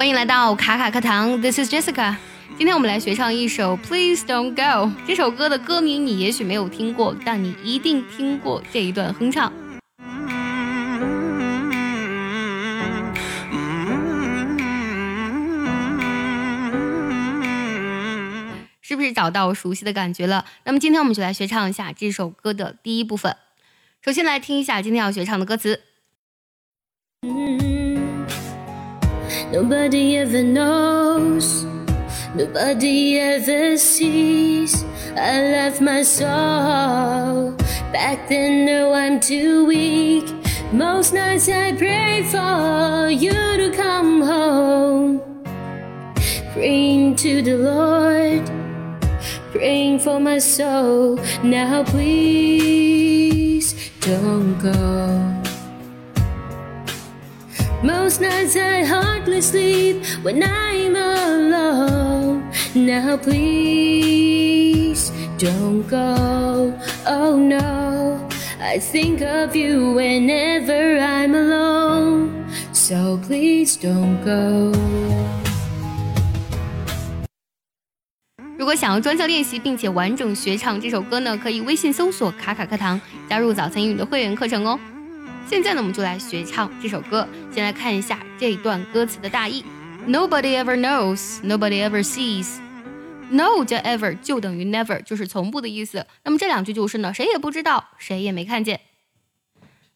欢迎来到卡卡课堂，This is Jessica。今天我们来学唱一首《Please Don't Go》。这首歌的歌名你也许没有听过，但你一定听过这一段哼唱。是不是找到熟悉的感觉了？那么今天我们就来学唱一下这首歌的第一部分。首先来听一下今天要学唱的歌词。Nobody ever knows, nobody ever sees. I left my soul back then. No, I'm too weak. Most nights I pray for you to come home. Praying to the Lord, praying for my soul. Now, please don't go. Most nights I hardly sleep when I'm alone. Now please don't go. Oh no, I think of you whenever I'm alone. So please don't go. 如果想要专项练习并且完整学唱这首歌呢，可以微信搜索“卡卡课堂”，加入早餐英语的会员课程哦。现在呢，我们就来学唱这首歌。先来看一下这段歌词的大意：Nobody ever knows, nobody ever sees. No 加 ever 就等于 never，就是从不的意思。那么这两句就是呢，谁也不知道，谁也没看见。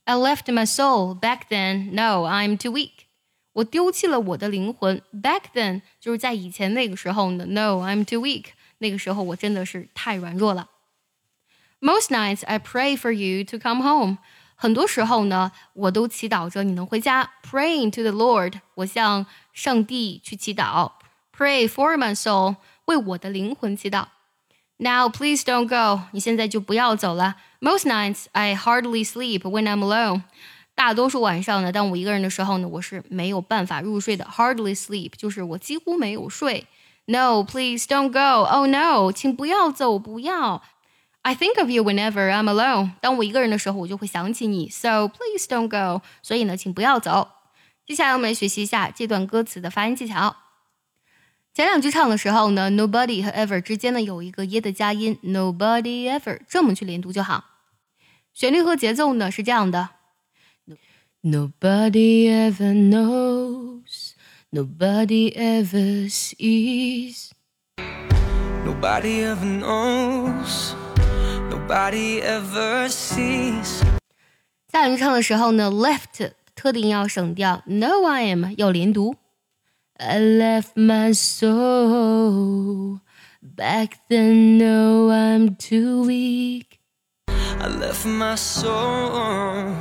I left my soul back then. No, I'm too weak. 我丢弃了我的灵魂。Back then 就是在以前那个时候呢。No, I'm too weak. 那个时候我真的是太软弱了。Most nights I pray for you to come home. 很多时候呢，我都祈祷着你能回家，praying to the Lord，我向上帝去祈祷，pray for my soul，为我的灵魂祈祷。Now please don't go，你现在就不要走了。Most nights I hardly sleep when I'm alone，大多数晚上呢，当我一个人的时候呢，我是没有办法入睡的。Hardly sleep 就是我几乎没有睡。No please don't go，Oh no，请不要走，不要。I think of you whenever I'm alone。当我一个人的时候，我就会想起你。So please don't go。所以呢，请不要走。接下来我们来学习一下这段歌词的发音技巧。前两句唱的时候呢，nobody 和 ever 之间呢有一个耶的加音，nobody ever 这么去连读就好。旋律和节奏呢是这样的：Nobody ever knows, nobody ever sees, nobody ever knows nobody ever sees。下两句唱的时候呢，left 特定要省掉，no I am 要连读。I left my soul back then. No, I'm too weak. I left my soul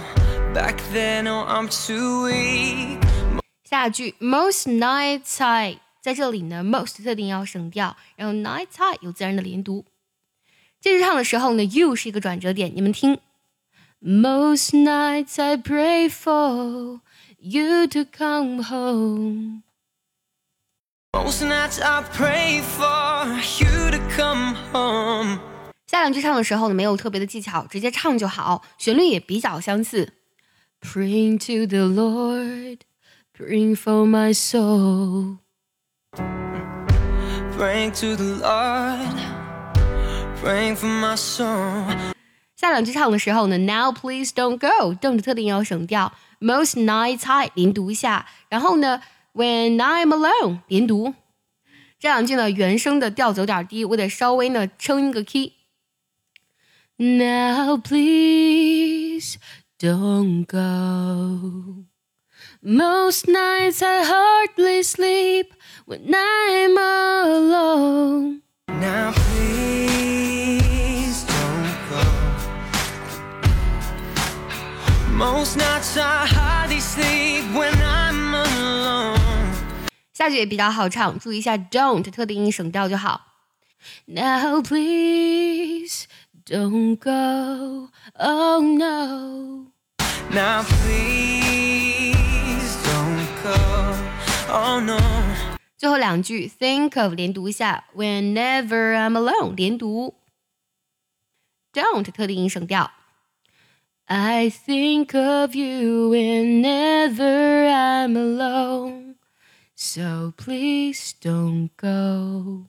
back then. No, I'm too weak. 下句 most nights I 在这里呢，most 特定要省掉，然后 nights I 有自然的连读。 接着唱的时候呢，you 是一个转折点，你们听。Most nights I pray for you to come home. Most nights I pray for you to come home. 下两句唱的时候呢，没有特别的技巧，直接唱就好，旋律也比较相似。Praying to the Lord, praying for my soul. Praying to the Lord. 下两句唱的时候呢，Now please don't go，don't 特定要省掉，Most nights I 连读一下，然后呢，When I'm alone 连读。这两句呢，原声的调子有点低，我得稍微呢升一个 key。Now please don't go. Most nights I hardly sleep when I'm alone. Now Most nights I hardly sleep when I'm alone。下句也比较好唱，注意一下 don't 特定音省掉就好。Now please don't go, oh no. Now please don't go, oh no. 最后两句 think of 连读一下，Whenever I'm alone 连读，don't 特定音省掉。 I think of you whenever I'm alone. So please don't go.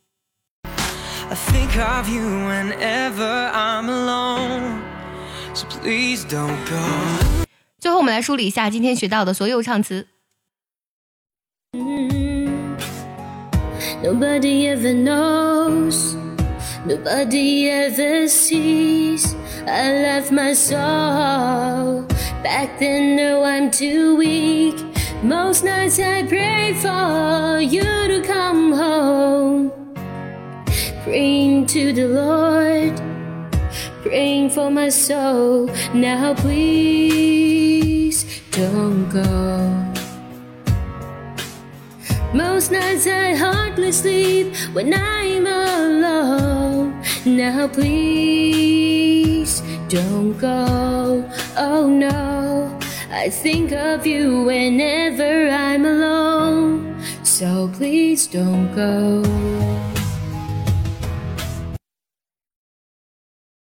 I think of you whenever I'm alone. So please don't go. 最后，我们来梳理一下今天学到的所有唱词。 Mm. Nobody ever knows, nobody ever sees. I left my soul back then. No, I'm too weak. Most nights I pray for you to come home, praying to the Lord, praying for my soul. Now, please don't go. Most nights I hardly sleep when I'm alone. Now please don't go. Oh no, I think of you whenever I'm alone. So please don't go.